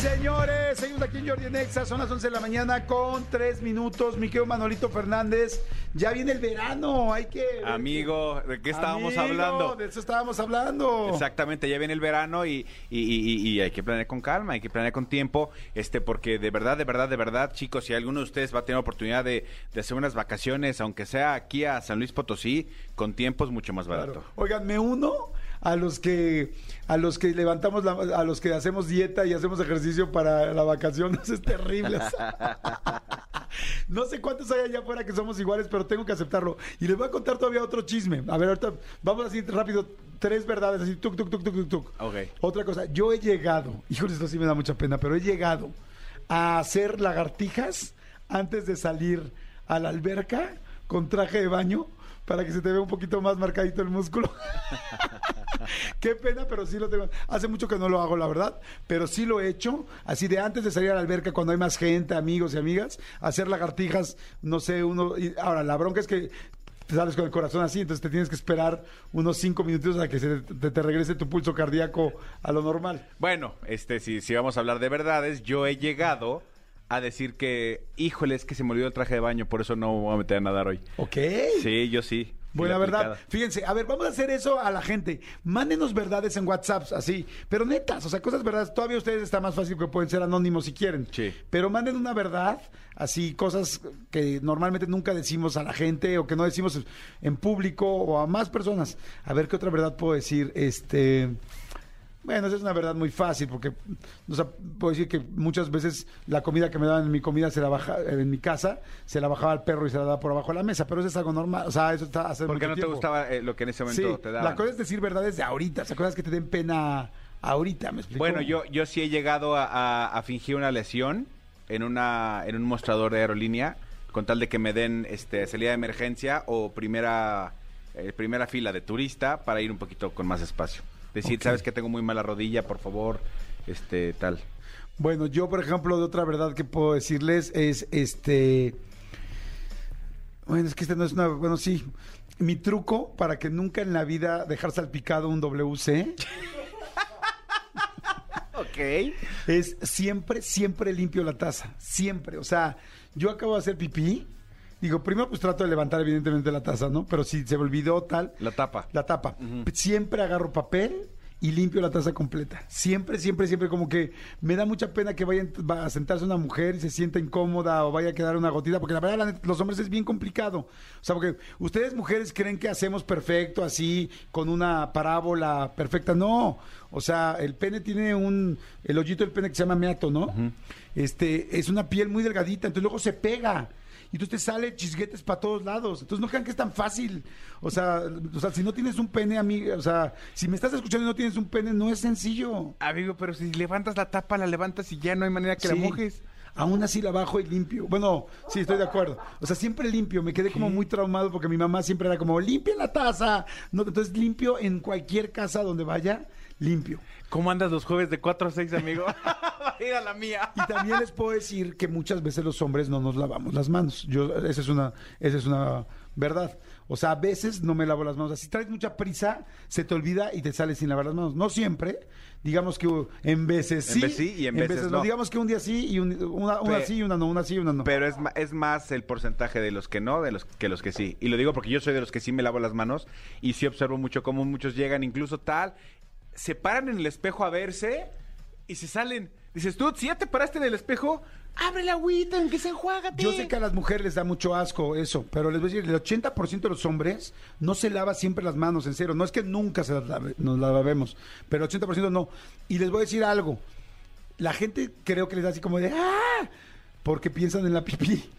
Señores, seguimos aquí en Jordi en Exa, son las 11 de la mañana con 3 minutos. Mi querido Manolito Fernández, ya viene el verano, hay que... Amigo, ¿de qué estábamos Amigo, hablando? De eso estábamos hablando. Exactamente, ya viene el verano y, y- y- y hay que planear con calma, hay que planear con tiempo, este, porque de verdad, de verdad, de verdad, chicos, si alguno de ustedes va a tener oportunidad de, de hacer unas vacaciones, aunque sea aquí a San Luis Potosí, con tiempo es mucho más barato. Claro. Oigan, me uno a los que a los que levantamos la- a los que hacemos dieta y hacemos ejercicio para la vacación, eso es terrible. o sea. no sé cuántos hay allá afuera que somos iguales, pero tengo que aceptarlo. Y les voy a contar todavía otro chisme. A ver, ahorita vamos así rápido, tres verdades, así, tuc, tuc, tuc, tuc, tuc, tuc. Ok. Otra cosa, yo he llegado, híjole, esto sí me da mucha pena, pero he llegado a hacer lagartijas antes de salir a la alberca con traje de baño para que se te vea un poquito más marcadito el músculo. Qué pena, pero sí lo tengo. Hace mucho que no lo hago, la verdad, pero sí lo he hecho. Así de antes de salir a la alberca, cuando hay más gente, amigos y amigas, hacer lagartijas, no sé, uno. y ahora, la bronca es que te sales con el corazón así, entonces te tienes que esperar unos cinco minutos a que se te, te regrese tu pulso cardíaco a lo normal. Bueno, este, si, si vamos a hablar de verdades, yo he llegado a decir que, híjole, es que se me olvidó el traje de baño, por eso no me voy a meter a nadar hoy. ¿Ok? Sí, yo sí. Buena verdad. aplicada. Fíjense, a ver, vamos a hacer eso a la gente. Mándenos verdades en WhatsApp, así. Pero netas, o sea, cosas verdades. Todavía ustedes está más fácil que pueden ser anónimos si quieren. Sí. Pero manden una verdad, así, cosas que normalmente nunca decimos a la gente o que no decimos en público o a más personas. A ver qué otra verdad puedo decir. Este. Bueno, esa es una verdad muy fácil porque o sea, puedo decir que muchas veces la comida que me daban en mi comida se la baja en mi casa, se la bajaba al perro y se la daba por abajo de la mesa, pero eso es algo normal, o sea, eso está hace ¿Por qué mucho no te gustaba eh, lo que en ese momento Sí, te daban? la cosa es decir verdades de ahorita, o sea, cosas que te den pena ahorita, ¿me explico? Bueno, yo, yo sí he llegado a, a- a fingir una lesión en una en un mostrador de aerolínea con tal de que me den este salida de emergencia o primera eh, primera fila de turista para ir un poquito con más espacio. Decir, sabes que tengo muy mala rodilla, por favor, este tal. Bueno, yo, por ejemplo, de otra verdad que puedo decirles es este. Bueno, es que este no es una. Bueno, sí. Mi truco para que nunca en la vida dejar salpicado un WC Ok. es siempre, siempre limpio la taza. Siempre. O sea, yo acabo de hacer pipí. Digo, primero pues trato de levantar evidentemente la taza, ¿no? Pero si se me olvidó tal, La tapa. la tapa. Siempre agarro papel y limpio la taza completa. Siempre, siempre, siempre como que me da mucha pena que vaya va a sentarse una mujer y se sienta incómoda o vaya a quedar una gotita, porque la verdad los hombres es bien complicado. O sea, porque ustedes mujeres creen que hacemos perfecto así, con una parábola perfecta. No, o sea, el pene tiene un, el hoyito del pene que se llama meato, ¿no? Este, es una piel muy delgadita, entonces luego se pega. Y entonces te sale chisguetes para todos lados. Entonces no crean que es tan fácil. O sea, o sea, si no tienes un pene, amiga, o sea, si me estás escuchando y no tienes un pene, no es sencillo. Amigo, pero si levantas la tapa, la levantas y ya no hay manera que la Sí. mojes. Aún así la bajo y limpio. Bueno, sí, estoy de acuerdo. O sea, siempre limpio. Me quedé como muy traumado porque mi mamá siempre era como, limpia la taza. No, entonces limpio en cualquier casa donde vaya, limpio. ¿Cómo andas los jueves de 4 a 6, amigo? Ir a la mía. Y también les puedo decir que muchas veces los hombres no nos lavamos las manos. Yo, esa es una, esa es una verdad. O sea, a veces no me lavo las manos. Si traes mucha prisa, se te olvida y te sales sin lavar las manos. No siempre. Digamos que en veces En sí. veces sí y en veces no. Digamos que un día sí y un- una, una Pe- sí y una no, una sí y una no. Pero es, es más el porcentaje de los que no de los que los que sí. Y lo digo porque yo soy de los que sí me lavo las manos y sí observo mucho cómo muchos llegan incluso tal, se paran en el espejo a verse y se salen. Dices, tú, si ya te paraste en el espejo, abre la agüita, en que se enjuágate. Yo sé que a las mujeres les da mucho asco eso, pero les voy a decir, el 80% de los hombres no se lava siempre las manos, en serio. No es que nunca se las lave- nos lavemos, pero el 80% no. Y les voy a decir algo. La gente creo que les da así como de ¡ah! Porque piensan en la pipí.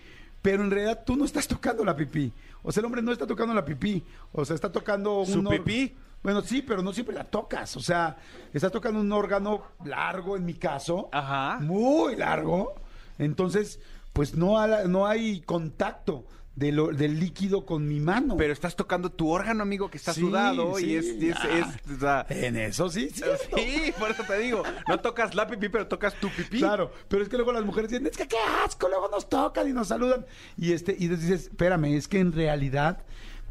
Pero en realidad tú no estás tocando la pipí. O sea, el hombre no está tocando la pipí. O sea, está tocando ¿Su un or- pipí? Bueno, sí, pero no siempre la tocas. O sea, estás tocando un órgano largo en mi caso. Ajá. Muy largo. Entonces, pues no, ha- no hay contacto de lo- del líquido con mi mano. Pero estás tocando tu órgano, amigo, que está Sí, sudado y sí, es, y es, ah. es- o sea, en eso sí, sí. sí, por eso te digo, no tocas la pipí, pero tocas tu pipí. Claro, pero es que luego las mujeres dicen, es que qué asco, luego nos tocan y nos saludan. Y este, y dices, espérame, es que en realidad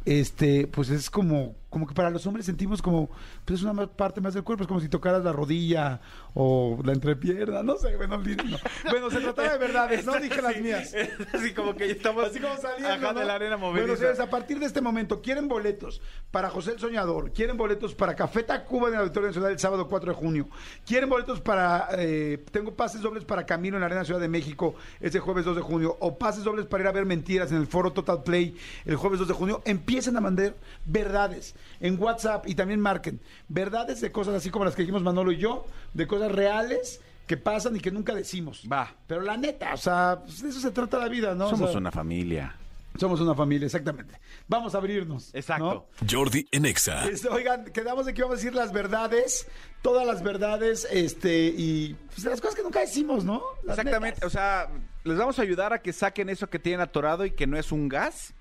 este, pues es como, como que para los hombres sentimos como, pues es una parte más del cuerpo, es como si tocaras la rodilla o la entrepierna, no sé, bueno, olvídenlo. Bueno, se trataba de verdades, no dije las mías. Así como que estamos Así como saliendo, ¿no? de la arena Bueno, movediza. señores, a partir de este momento, ¿quieren boletos para José el Soñador? ¿Quieren boletos para Café Tacuba en el Auditorio Nacional el sábado 4 de junio? ¿Quieren boletos para... eh, tengo pases dobles para Camino en la Arena Ciudad de México ese jueves 2 de junio? ¿O pases dobles para ir a ver Mentiras en el Foro Total Play el jueves 2 de junio? Empiecen a mandar verdades en WhatsApp y también marquen verdades de cosas así como las que dijimos Manolo y yo, de cosas reales que pasan y que nunca decimos. Va. Pero la neta, o sea, pues de eso se trata la vida, ¿no? O Somos sea, una familia. somos una familia, exactamente. Vamos a abrirnos. Exacto. Jordi en Exa. Este, oigan, quedamos de que vamos a decir las verdades, todas las verdades, este, y pues, las cosas que nunca decimos, ¿no? Las Exactamente, netas. o sea, les vamos a ayudar a que saquen eso que tienen atorado y que no es un gas.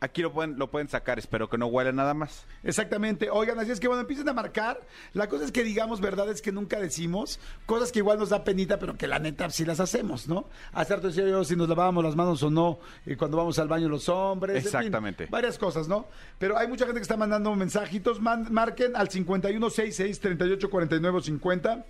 Aquí lo pueden, lo pueden sacar, espero que no huela nada más. Exactamente. Oigan, así es que bueno, empiecen a marcar. La cosa es que digamos verdades que nunca decimos, cosas que igual nos da penita, pero que la neta sí las hacemos, ¿no? Hace harto decía yo si nos lavábamos las manos o no, eh, cuando vamos al baño los hombres. en fin, Exactamente. varias cosas, ¿no? Pero hay mucha gente que está mandando mensajitos. Man- marquen al 5166 3849 50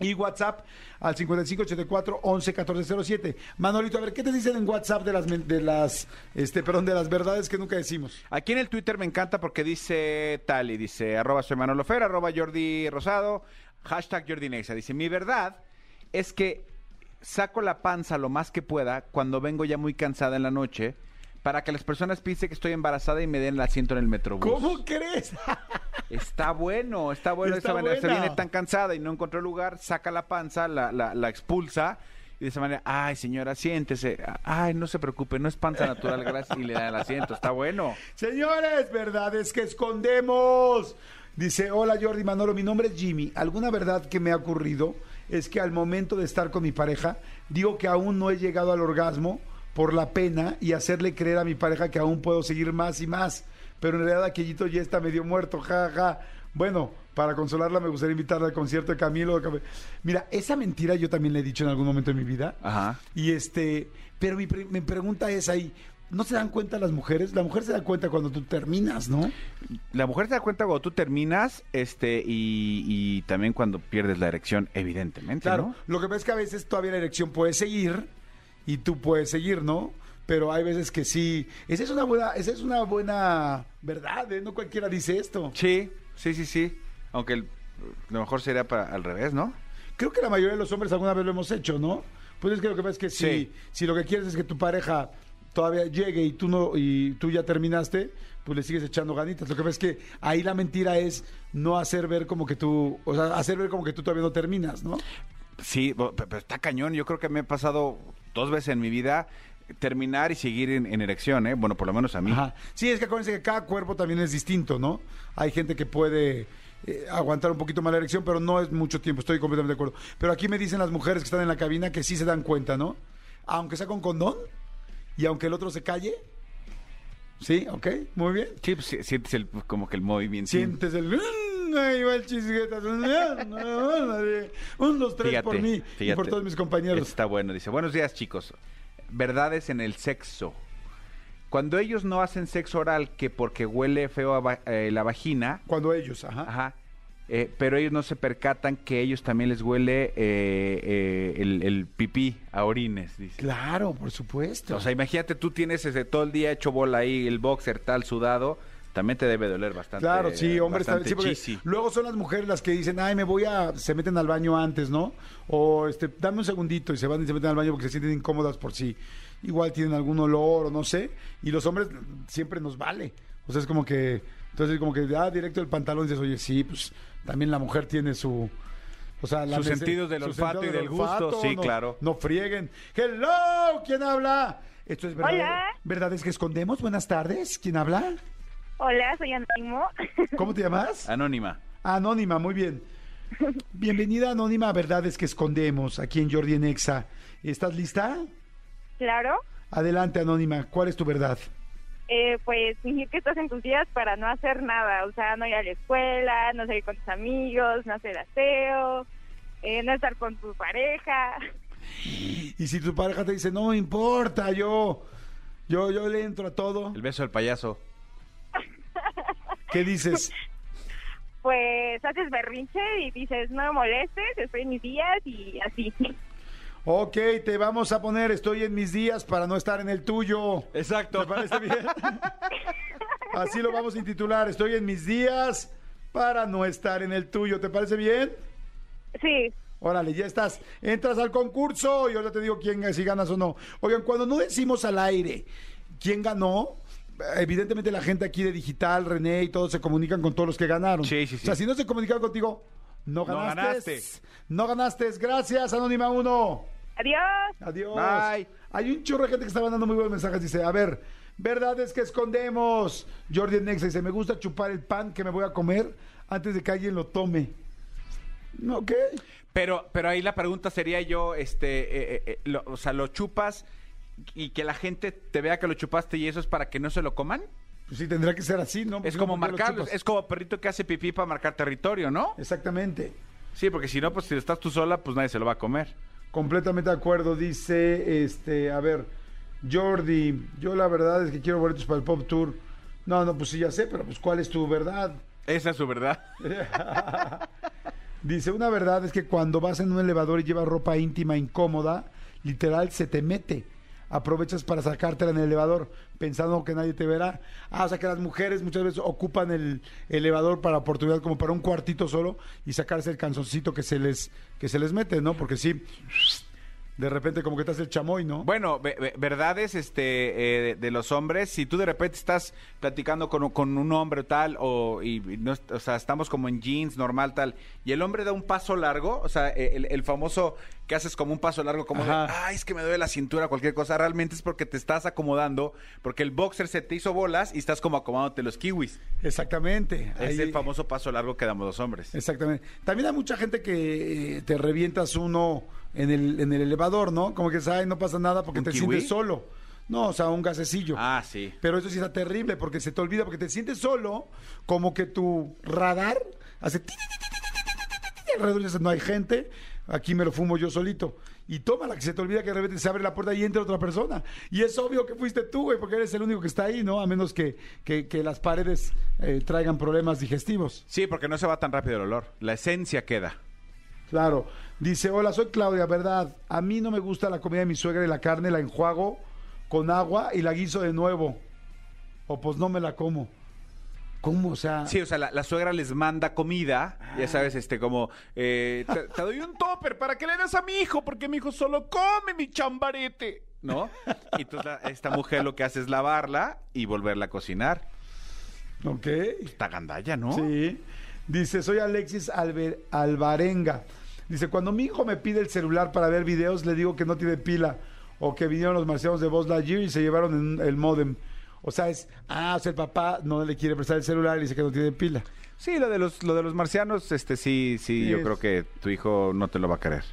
y WhatsApp al 5584 11 1407. Manolito, a ver, ¿qué te dicen en WhatsApp de las de las este, perdón, de las verdades que nunca decimos? Aquí en el Twitter me encanta porque dice tal y dice arroba soy Manolo Fer, arroba Jordi Rosado, hashtag Jordi Nexa. Dice, mi verdad es que saco la panza lo más que pueda cuando vengo ya muy cansada en la noche para que las personas piensen que estoy embarazada y me den el asiento en el metrobús. ¿Cómo crees? Está bueno, está bueno Está de esa manera. Se viene tan cansada y no encontró lugar, saca la panza, la, la, la expulsa y de esa manera, ay señora, siéntese. Ay, no se preocupe, no es panza natural, gracias. Y le da el asiento, está bueno. Señores, verdades que escondemos. Dice, hola Jordi Manolo, mi nombre es Jimmy. ¿Alguna verdad que me ha ocurrido es que al momento de estar con mi pareja, digo que aún no he llegado al orgasmo por la pena y hacerle creer a mi pareja que aún puedo seguir más y más? Pero en realidad aquellito ya está medio muerto, ja, ja. Bueno, para consolarla me gustaría invitarla al concierto de Camilo. Mira, esa mentira yo también le he dicho en algún momento de mi vida. Ajá. Y este, pero mi, pre- mi pregunta es ahí, ¿no se dan cuenta las mujeres? La mujer se da cuenta cuando tú terminas, ¿no? La mujer se da cuenta cuando tú terminas, este, y, y también cuando pierdes la erección, evidentemente, Claro, ¿no? lo que pasa es que a veces todavía la erección puede seguir y tú puedes seguir, ¿no? Pero hay veces que sí. Esa es una buena, esa es una buena verdad, ¿eh? No cualquiera dice esto. Sí, sí, sí, sí. Aunque el- lo mejor sería para al revés, ¿no? Creo que la mayoría de los hombres alguna vez lo hemos hecho, ¿no? Pues es que lo que pasa es que si, Sí. si lo que quieres es que tu pareja todavía llegue y tú no y tú ya terminaste, pues le sigues echando ganitas. Lo que pasa es que ahí la mentira es no hacer ver como que tú, o sea, hacer ver como que tú todavía no terminas, ¿no? Sí, pero está cañón. Yo creo que me ha pasado dos veces en mi vida terminar y seguir en, en erección, ¿eh? Bueno, por lo menos a mí. Ajá. Sí, es que acuérdense que cada cuerpo también es distinto, ¿no? Hay gente que puede eh, aguantar un poquito más la erección, pero no es mucho tiempo, estoy completamente de acuerdo. Pero aquí me dicen las mujeres que están en la cabina que sí se dan cuenta, ¿no? Aunque sea con condón y aunque el otro se calle. Sí, ok, muy bien. Sí, pues, sí, sientes el- como que el movimiento. Sientes el... Ahí va el chisgueta. Un, dos, tres por mí y por todos mis compañeros. Está bueno. Dice, buenos días, chicos. Verdades en el sexo. Cuando ellos no hacen sexo oral, que porque huele feo a va- eh, la vagina, Cuando ellos, ajá. ajá, eh, pero ellos no se percatan que ellos también les huele eh, eh, el, el pipí a orines, dice. Claro, por supuesto. O sea, imagínate, tú tienes ese, todo el día hecho bola ahí, el boxer tal, sudado, también te debe doler bastante. Claro, sí, hombres bastante también. Sí, porque luego son las mujeres las que dicen, ay, me voy a. Se meten al baño antes, ¿no? O este, dame un segundito y se van y se meten al baño porque se sienten incómodas por si igual tienen algún olor o no sé. Y los hombres siempre nos vale. O sea, es como que. Entonces, como que, ah, directo el pantalón y dices, oye, sí, pues también la mujer tiene su. O sea, la Sus sentidos del su olfato sentido y del gusto, sí, no- claro. No frieguen. ¡Hello! ¿Quién habla? Esto es verdad. Hola. ¿Verdades que escondemos? Buenas tardes. ¿Quién habla? Hola, soy Anónimo. ¿Cómo te llamas? Anónima. Anónima, muy bien. Bienvenida Anónima a Verdades que Escondemos, aquí en Jordi en Exa. ¿Estás lista? claro. Adelante, Anónima. ¿Cuál es tu verdad? Eh, pues fingir que estás en tus días para no hacer nada. O sea, no ir a la escuela, no salir con tus amigos, no hacer aseo, eh, no estar con tu pareja. Y si tu pareja te dice, no importa, yo, yo, yo le entro a todo. El beso del payaso. ¿Qué dices? Pues haces berrinche y dices, no me molestes, estoy en mis días y así. Ok, te vamos a poner estoy en mis días para no estar en el tuyo. Exacto. ¿Te parece bien? Así lo vamos a intitular, estoy en mis días para no estar en el tuyo. ¿Te parece bien? Sí, Órale, ya estás. Entras al concurso y ahora te digo quién, si ganas o no. Oigan, cuando no decimos al aire quién ganó, evidentemente la gente aquí de digital, René y todos se comunican con todos los que ganaron. Sí, sí, sí. O sea, si no se comunicaron contigo, no No ganaste. ganaste. No ganaste. Gracias, Anónima 1. adiós. Adiós. Bye. Hay un chorro de gente que está mandando muy buenos mensajes. Dice, a ver, verdad es que escondemos. Jordi Nexa dice, me gusta chupar el pan que me voy a comer antes de que alguien lo tome. Ok. Pero, pero ahí la pregunta sería yo, este, eh, eh, eh, lo- o sea, ¿lo chupas y que la gente te vea que lo chupaste y eso es para que no se lo coman? Pues sí, tendrá que ser así, ¿no? Es como ¿por qué lo marcar, es como perrito que hace pipí para marcar territorio, ¿no? Exactamente. Sí, porque si no, pues si estás tú sola, pues nadie se lo va a comer. Completamente de acuerdo. Dice, este, a ver, Jordi, yo la verdad es que quiero boletos para el Pop Tour. No, no, pues sí, ya sé, pero pues ¿cuál es tu verdad? Esa es su verdad. Dice, una verdad es que cuando vas en un elevador y llevas ropa íntima incómoda, literal se te mete. Aprovechas para sacártela en el elevador pensando que nadie te verá. Ah, o sea que las mujeres muchas veces ocupan el elevador para oportunidad como para un cuartito solo y sacarse el canzoncito que se les que se les mete, ¿no? Porque sí, de repente como que te hace el chamoy, ¿no? Bueno, ve- ve- verdades este, eh, de, los hombres, si tú de repente estás platicando con, con un hombre tal, o, y, o sea, estamos como en jeans, normal tal, y el hombre da un paso largo, o sea, el, el famoso que haces como un paso largo, como de, ay, es que me duele la cintura, cualquier cosa, realmente es porque te estás acomodando, porque el boxer se te hizo bolas y estás como acomodándote los kiwis. Exactamente. Es el famoso paso largo que damos los hombres. Exactamente. También hay mucha gente que te revientas uno en el, en el elevador, ¿no? Como que, ay, no pasa nada porque te sientes solo. No, o sea, un gasecillo. Ah, sí. Pero eso sí está terrible porque se te olvida, porque te sientes solo, como que tu radar hace... Alrededor no hay gente aquí me lo fumo yo solito. Y tómala, que se te olvida que de repente se abre la puerta y entra otra persona. Y es obvio que fuiste tú, güey, porque eres el único que está ahí, ¿no? A menos que, que- que las paredes eh, traigan problemas digestivos. Sí, porque no se va tan rápido el olor. La esencia queda. Claro. Dice, hola, soy Claudia, ¿verdad? A mí no me gusta la comida de mi suegra y la carne la enjuago con agua y la guiso de nuevo. O pues no me la como. ¿Cómo? O sea... Sí, o sea, la, la suegra les manda comida, ya sabes, este, como, eh, te, te doy un topper para que le des a mi hijo, porque mi hijo solo come mi chambarete, ¿no? Y entonces la- esta mujer lo que hace es lavarla y volverla a cocinar. Ok. Está gandalla, ¿no? Sí. Dice, soy Alexis Albe- Alvarenga. Dice, cuando mi hijo me pide el celular para ver videos, le digo que no tiene pila. O que vinieron los marcianos de Buzz Lightyear y se llevaron en- el modem. O sea, es, ah, o sea, el papá no le quiere prestar el celular y dice que no tiene pila. Sí, lo de los, lo de los marcianos, este, sí, sí, Sí, yo es- creo que tu hijo no te lo va a querer.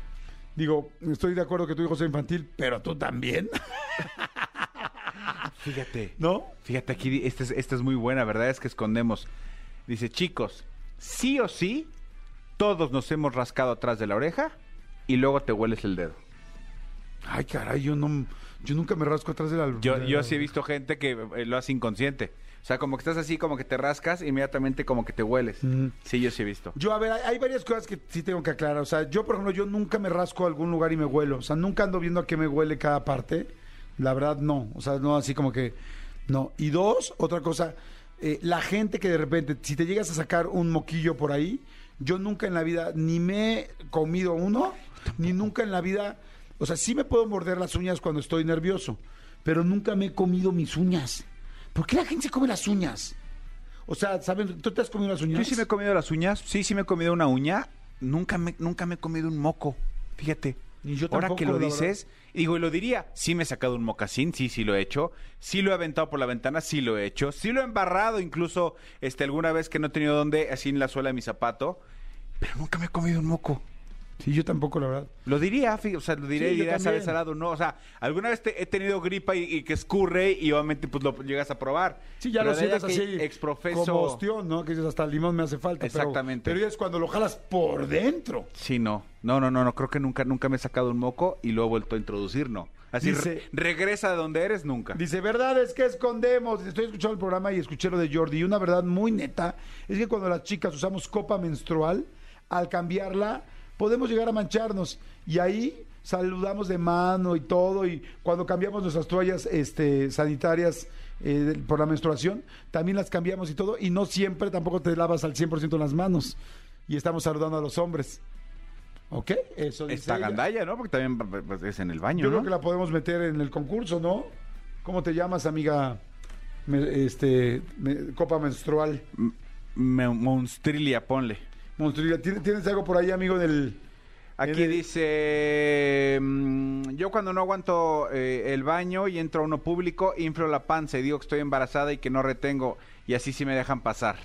Digo, estoy de acuerdo que tu hijo sea infantil, pero tú también, Fíjate. ¿no? Fíjate aquí, esta es, esta es muy buena, ¿verdad? Es que escondemos. Dice, chicos, sí o sí, todos nos hemos rascado atrás de la oreja y luego te hueles el dedo. Ay, caray, yo no, yo nunca me rasco atrás de la... Yo, de yo la- sí he visto gente que eh, lo hace inconsciente. O sea, como que estás así, como que te rascas, inmediatamente como que te hueles. Ujú. Sí, yo sí he visto. Yo, a ver, hay, hay varias cosas que sí tengo que aclarar. O sea, yo, por ejemplo, yo nunca me rasco a algún lugar y me huelo. O sea, nunca ando viendo a qué me huele cada parte. La verdad, no. O sea, no así como que... No. Y dos, otra cosa, eh, la gente que de repente, si te llegas a sacar un moquillo por ahí, yo nunca en la vida ni me he comido uno, ni nunca en la vida... O sea, sí me puedo morder las uñas cuando estoy nervioso, pero nunca me he comido mis uñas. ¿Por qué la gente se come las uñas? O sea, ¿saben? ¿Tú te has comido las uñas? Yo sí me he comido las uñas, sí, sí me he comido una uña. Nunca me, nunca me he comido un moco. Fíjate. Ni yo Ahora tampoco, que lo dices, digo, y lo diría, sí me he sacado un mocasín, sí, sí lo he hecho. Sí lo he aventado por la ventana, sí lo he hecho. Sí lo he embarrado, incluso este, alguna vez que no he tenido dónde, así en la suela de mi zapato. Pero nunca me he comido un moco. Sí, yo tampoco, la verdad. Lo diría, o sea, lo diré Sí, también. ¿sabes salado? No, o sea, alguna vez te- he tenido gripa y, y que escurre y obviamente pues lo llegas a probar. Sí, ya Pero lo sientes así. Exprofeso. Como ostión, ¿no? Que dices, hasta el limón me hace falta. Exactamente. Pero, es cuando lo jalas por dentro. Sí, no. No, no, no, no. Creo que nunca, nunca me he sacado un moco y lo he vuelto a introducir, no. Así, Dice- re- regresa de donde eres nunca. Dice, verdad es que escondemos. Estoy escuchando el programa y escuché lo de Jordi. Y una verdad muy neta es que cuando las chicas usamos copa menstrual, al cambiarla, podemos llegar a mancharnos. Y ahí saludamos de mano y todo. Y cuando cambiamos nuestras toallas este, sanitarias eh, por la menstruación, también las cambiamos y todo. Y no siempre tampoco te lavas al 100% las manos. Y estamos saludando a los hombres. ¿Ok? Eso dice Esta ella. gandalla, ¿no? Porque también pues, es en el baño, Yo ¿no? creo que la podemos meter en el concurso, ¿no? ¿Cómo te llamas, amiga? Me- este, me- copa menstrual. Me- Monstrilia, ponle. ¿Tienes, algo por ahí, amigo, del... Aquí el- dice, mm, yo cuando no aguanto eh, el baño y entro a uno público, inflo la panza y digo que estoy embarazada y que no retengo y así sí me dejan pasar.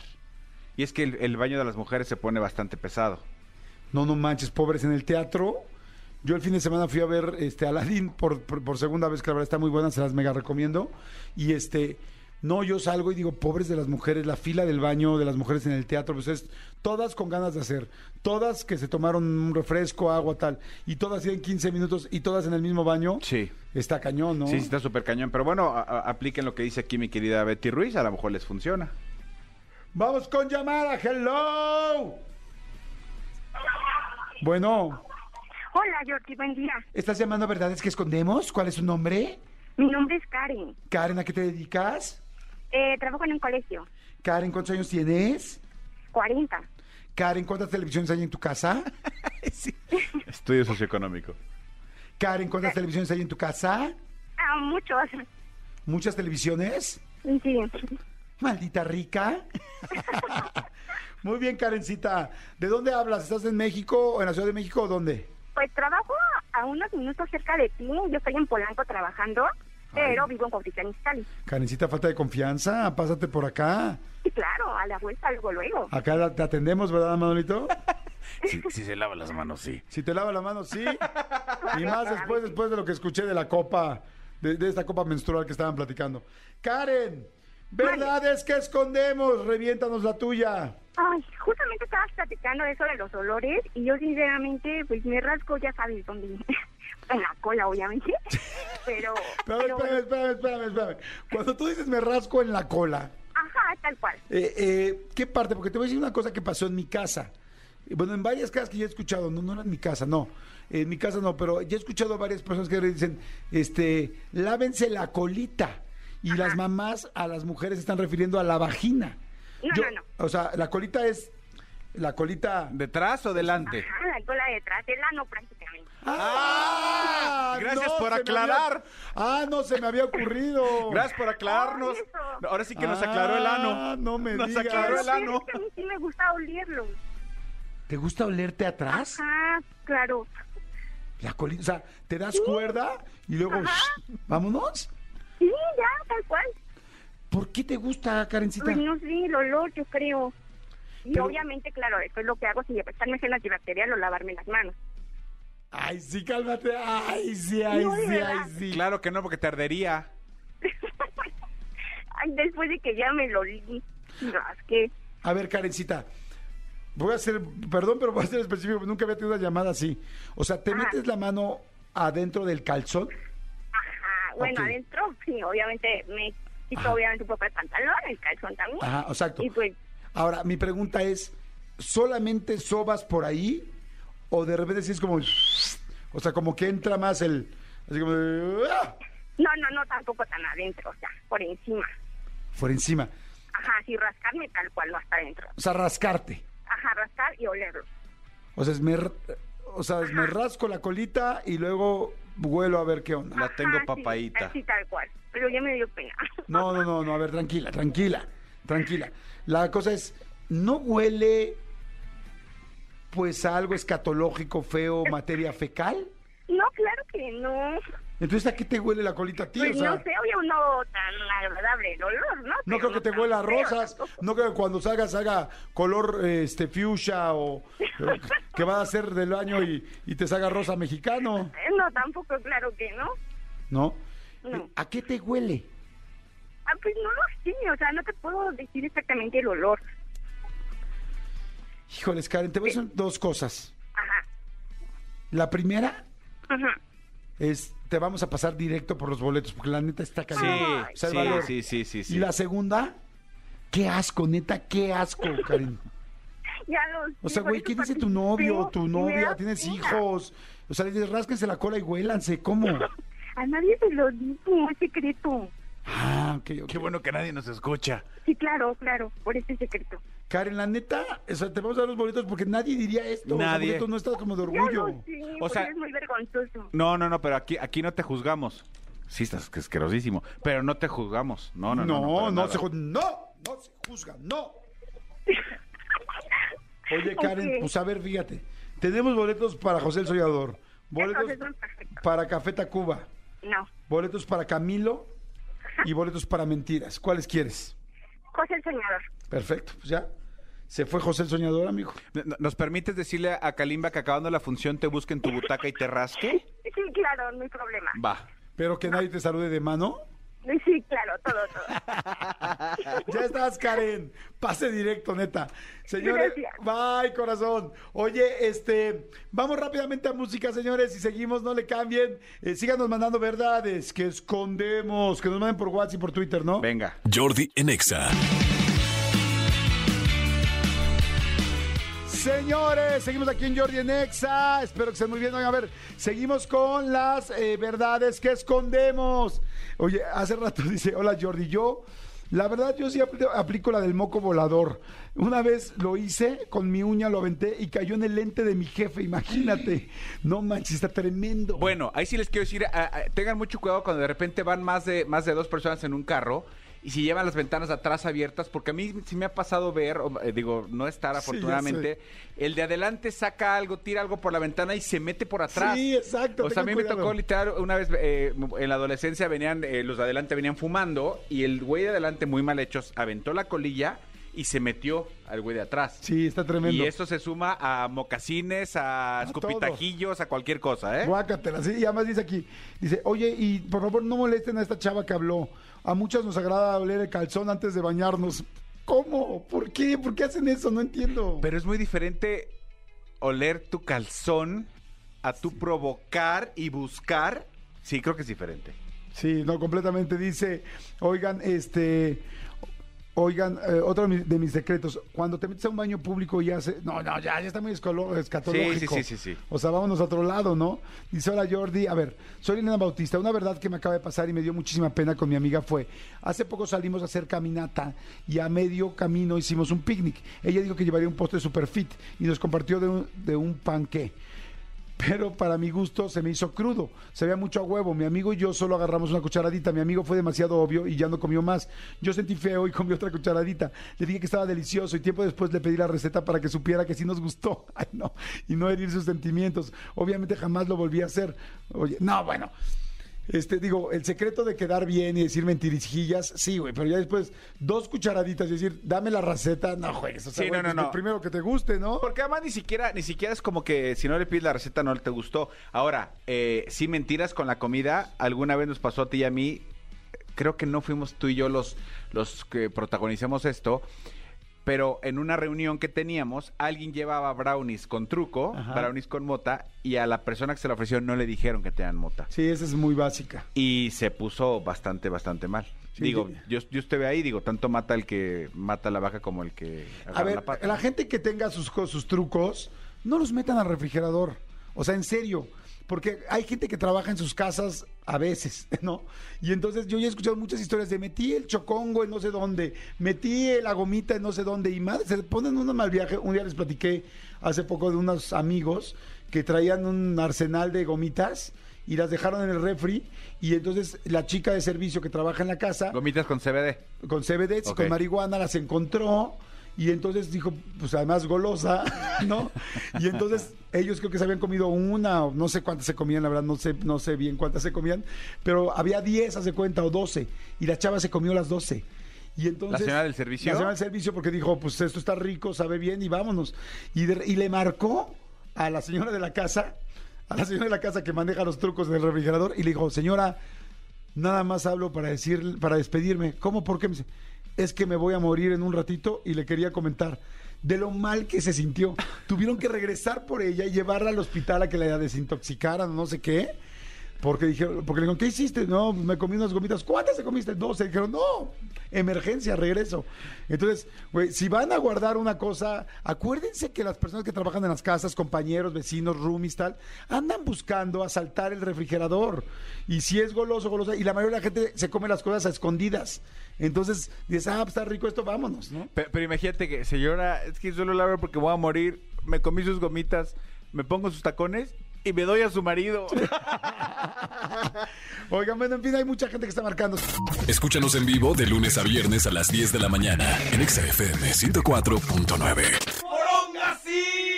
Y es que el, el baño de las mujeres se pone bastante pesado. No, no manches, pobres en el teatro. Yo el fin de semana fui a ver este Aladdin por, por, por segunda vez, que la verdad está muy buena, se las mega recomiendo. Y este, no, yo salgo y digo, pobres de las mujeres, la fila del baño de las mujeres en el teatro, pues es todas con ganas de hacer, todas que se tomaron un refresco, agua, tal, y todas tienen 15 minutos y todas en el mismo baño. Sí. Está cañón, ¿no? Sí, sí está súper cañón. Pero bueno, a- a- apliquen lo que dice aquí mi querida Betty Ruiz, a lo mejor les funciona. Vamos con llamada, hello. Bueno, Hola, Jordi, buen día. ¿estás llamando a Verdades que Escondemos? ¿Cuál es su nombre? Mi nombre es Karen. Karen, ¿a qué te dedicas? Eh, trabajo en un colegio. Karen, ¿cuántos años tienes? 40. Karen, ¿cuántas televisiones hay en tu casa? Estudio socioeconómico. Karen, ¿cuántas televisiones hay en tu casa? Ah, muchos. ¿Muchas televisiones? Sí. Maldita rica. Muy bien, Karencita. ¿De dónde hablas? ¿Estás en México o en la Ciudad de México o dónde? Pues trabajo a unos minutos cerca de ti. Yo estoy en Polanco trabajando, pero vivo en Cuautitlán Izcalli. Karencita, falta de confianza. Pásate por acá. Y claro, a la vuelta luego, luego. Acá la- te atendemos, ¿verdad, Manolito? Si, se lava las manos, sí. Si te lava la mano, sí. Y más después, después de lo que escuché de la copa, de, de esta copa menstrual que estaban platicando. Karen, verdad es que escondemos, reviéntanos la tuya. Ay, justamente estabas platicando de eso de los olores y yo sinceramente pues me rasco, ya sabes dónde. en la cola, obviamente. Pero, Pero, pero espérame, espérame, espérame, espérame. Cuando tú dices me rasco en la cola, ajá, tal cual. eh, eh, ¿qué parte? Porque te voy a decir una cosa que pasó en mi casa. Bueno, en varias casas que yo he escuchado, no, no era en mi casa, no. En mi casa no, pero ya he escuchado a varias personas que dicen, este, lávense la colita. Y las mamás a las mujeres se están refiriendo a la vagina. No, Yo- no, no. O sea, la colita es, la colita... ¿Detrás o delante? Ajá, la cola detrás, el ano prácticamente. ¡Ah! Gracias por aclarar. había- Ah, no se me había ocurrido. Gracias por aclararnos. Eso. Ahora sí que nos aclaró el Ah, ano. no me Nos digas. aclaró el ano. es que a mí sí me gusta olerlo. ¿Te gusta olerte atrás? Ajá, claro. La colita, o sea, te das cuerda y luego, Ajá. shh, vámonos. Sí, ya, tal cual. ¿Por qué te gusta, Karencita? Pues no sé, el olor, yo creo. Y Pero- obviamente, claro, después lo que hago, si echarme gel antibacterial o lavarme las manos. Ay, sí, cálmate. Ay, sí, ay, No, sí, ay, sí. Claro que no, porque te ardería. Ay, después de que ya me lo es que... A ver, Karencita, voy a hacer, perdón, pero voy a ser específico, nunca había tenido una llamada así. O sea, ¿te Ajá. metes la mano adentro del calzón? Ajá, bueno, adentro, sí, obviamente me quito Ajá. obviamente un poco el pantalón, el calzón también. Ajá, exacto. Y pues, Ahora, mi pregunta es, ¿solamente sobas por ahí? ¿O de repente sí es como, o sea, como que entra más el, así como, ¡ah! no, no, no, tampoco tan adentro, o sea, por encima. por encima? Ajá, sí, rascarme tal cual, no hasta adentro. O sea, rascarte. Ajá, rascar y olerlo. O sea, es me, r- o sea, es me rasco la colita y luego vuelo a ver qué onda. La tengo Ajá, sí, así tal cual. Pero ya me dio pena. No, no, no, no, a ver, tranquila, tranquila, tranquila. La cosa es, ¿no huele pues a algo escatológico, feo, materia fecal? No, claro que no. Entonces, ¿a qué te huele la colita a ti? Pues o sea, no sé, obvio no tan agradable el olor, ¿no? no creo que te huela a rosas, no creo que cuando salgas haga color este fuchsia o eh, que va a ser del año y, y te salga rosa mexicano, No, tampoco, claro que no. ¿no? No. ¿A qué te huele? Ah, pues no lo sé, o sea, no te puedo decir exactamente el olor. Híjoles, Karen, te voy a decir dos cosas. Ajá, La primera ajá. es te vamos a pasar directo por los boletos, porque la neta está cañón. Sí, sí, sí, sí, sí, sí. Y la segunda, qué asco, neta, qué asco, Karen. Ya lo O sea, güey, ¿qué dice tu novio o tu novia? ¿Tienes pena. hijos? O sea, les rásquense la cola y huélanse, ¿cómo? A nadie se lo dijo, es secreto. Ah, ok, ok. Qué bueno que nadie nos escucha. Sí, claro, claro, por ese secreto. Karen, la neta, o sea, te vamos a dar los boletos porque nadie diría esto. O sea, Nadie. porque tú no estás como de orgullo. lo sé, O sea- es muy vergonzoso. No, no, no, pero aquí, aquí no te juzgamos. Sí, estás que asquerosísimo. Pero no te juzgamos. No, no, no. No, no, nada. se no, no se juzga, no. Oye, Karen, Ok. pues a ver, fíjate. Tenemos boletos para José el Soñador, boletos para Café Tacuba, No. boletos para Camilo y boletos para Mentiras. ¿Cuáles quieres? José el Soñador. Perfecto, pues ya. Se fue José el Soñador, amigo. ¿Nos permites decirle a Kalimba que acabando la función te busque en tu butaca y te rasque? Sí, claro, no hay problema. Va. Pero que nadie te salude de mano. Sí, claro, todo, todo. Ya estás, Karen. Pase directo, neta. Señores, Gracias. bye, corazón. Oye, este, vamos rápidamente a música, señores, y seguimos, no le cambien. Eh, síganos mandando verdades que escondemos, que nos manden por WhatsApp y por Twitter, ¿no? Venga. Jordi en Exa. Señores, seguimos aquí en Jordi en Exa. Espero que estén muy bien. Oigan, a ver, seguimos con las eh, verdades que escondemos. Oye, hace rato dice, hola Jordi, yo, la verdad yo sí apl- aplico la del moco volador. Una vez lo hice, con mi uña lo aventé y cayó en el lente de mi jefe, imagínate. No manches, está tremendo. Bueno, ahí sí les quiero decir, tengan mucho cuidado cuando de repente van más de, más de dos personas en un carro y si llevan las ventanas atrás abiertas, porque a mí sí me ha pasado ver, o, eh, digo, no estar Sí, afortunadamente, el de adelante saca algo, tira algo por la ventana y se mete por atrás. Sí, exacto, O sea, a mí me tocó literal una vez eh, en la adolescencia venían, eh, los de adelante venían fumando y el güey de adelante, muy mal hechos, aventó la colilla y se metió al güey de atrás. Sí, está tremendo. Y esto se suma a mocasines, a, escupitajillos, a cualquier cosa, ¿eh? Guácatela, sí, y además dice aquí, dice, oye, y por favor no molesten a esta chava que habló. A muchas nos agrada oler el calzón antes de bañarnos. ¿Cómo? ¿Por qué? ¿Por qué hacen eso? No entiendo. Pero es muy diferente oler tu calzón a tu provocar y buscar. Sí, creo que es diferente. Sí, no, completamente. Dice, oigan, este, oigan, eh, otro de mis, de mis secretos, cuando te metes a un baño público y hace, no, no, ya, ya está muy escatológico. Sí, sí, sí, sí, sí. O sea, vámonos a otro lado, ¿no? Dice, hola Jordi, a ver, soy Elena Bautista, una verdad que me acaba de pasar y me dio muchísima pena con mi amiga fue, hace poco salimos a hacer caminata y a medio camino hicimos un picnic. Ella dijo que llevaría un postre super fit y nos compartió de un, de un panqué pero para mi gusto se me hizo crudo. Se veía mucho a huevo. Mi amigo y yo solo agarramos una cucharadita. Mi amigo fue demasiado obvio y ya no comió más. Yo sentí feo y comí otra cucharadita. Le dije que estaba delicioso y tiempo después le pedí la receta para que supiera que sí nos gustó. Ay, no. Y no herir sus sentimientos. Obviamente jamás lo volví a hacer. Oye, no, bueno. Este, digo, el secreto de quedar bien y decir mentirijillas, sí, güey, pero ya después dos cucharaditas y decir, dame la receta, no juegues. O sea, Sí, güey, no, no, no. primero que te guste, ¿no? Porque además ni siquiera, ni siquiera es como que si no le pides la receta no te gustó. Ahora, eh, sí mentiras con la comida, alguna vez nos pasó a ti y a mí, creo que no fuimos tú y yo los, los que protagonizamos esto, pero en una reunión que teníamos, alguien llevaba brownies con truco, Ajá. brownies con mota, y a la persona que se la ofreció no le dijeron que tenían mota. Sí, esa es muy básica. Y se puso bastante, bastante mal. Sí, digo, sí. yo, yo estuve ahí, digo, tanto mata el que mata la vaca como el que agarra A ver, la pata. la gente que tenga sus, sus trucos, no los metan al refrigerador. O sea, en serio. Porque hay gente que trabaja en sus casas a veces, ¿no? Y entonces yo ya he escuchado muchas historias de metí el chocongo en no sé dónde, metí la gomita en no sé dónde, y madre, se ponen un mal viaje. Un día les platiqué hace poco de unos amigos que traían un arsenal de gomitas y las dejaron en el refri, y entonces la chica de servicio que trabaja en la casa Gomitas con CBD. con CBD, Ok. con marihuana, las encontró y entonces dijo, pues además golosa, ¿no? Y entonces ellos creo que se habían comido una o no sé cuántas se comían, la verdad no sé, no sé bien cuántas se comían, pero había 10, hace cuenta, o 12, y la chava se comió las 12. Y entonces, ¿La señora del servicio? La señora del servicio porque dijo, pues esto está rico, sabe bien y vámonos. Y, de- y le marcó a la señora de la casa, a la señora de la casa que maneja los trucos del refrigerador y le dijo, señora, Nada más hablo para decir, para despedirme. ¿Cómo? ¿Por qué? Me dice, Es que me voy a morir en un ratito y le quería comentar de lo mal que se sintió. Tuvieron que regresar por ella y llevarla al hospital a que la desintoxicaran no sé qué. Porque dijeron, porque le dijeron, ¿qué hiciste? No, me comí unas gomitas. ¿Cuántas te comiste? 12. Dijeron, no, emergencia, regreso. Entonces, güey, si van a guardar una cosa, acuérdense que las personas que trabajan en las casas, compañeros, vecinos, roomies, tal, andan buscando asaltar el refrigerador. Y si es goloso, golosa, y la mayoría de la gente se come las cosas a escondidas. Entonces, dices, ah, pues está rico esto, vámonos, ¿no? Pero, imagínate que, señora, es que solo la porque voy a morir. Me comí sus gomitas, me pongo sus tacones y me doy a su marido. Oigan, bueno, en fin, hay mucha gente que está marcando. Escúchanos en vivo de lunes a viernes a las 10 de la mañana en XFM 104.9. ¡Poronga, sí!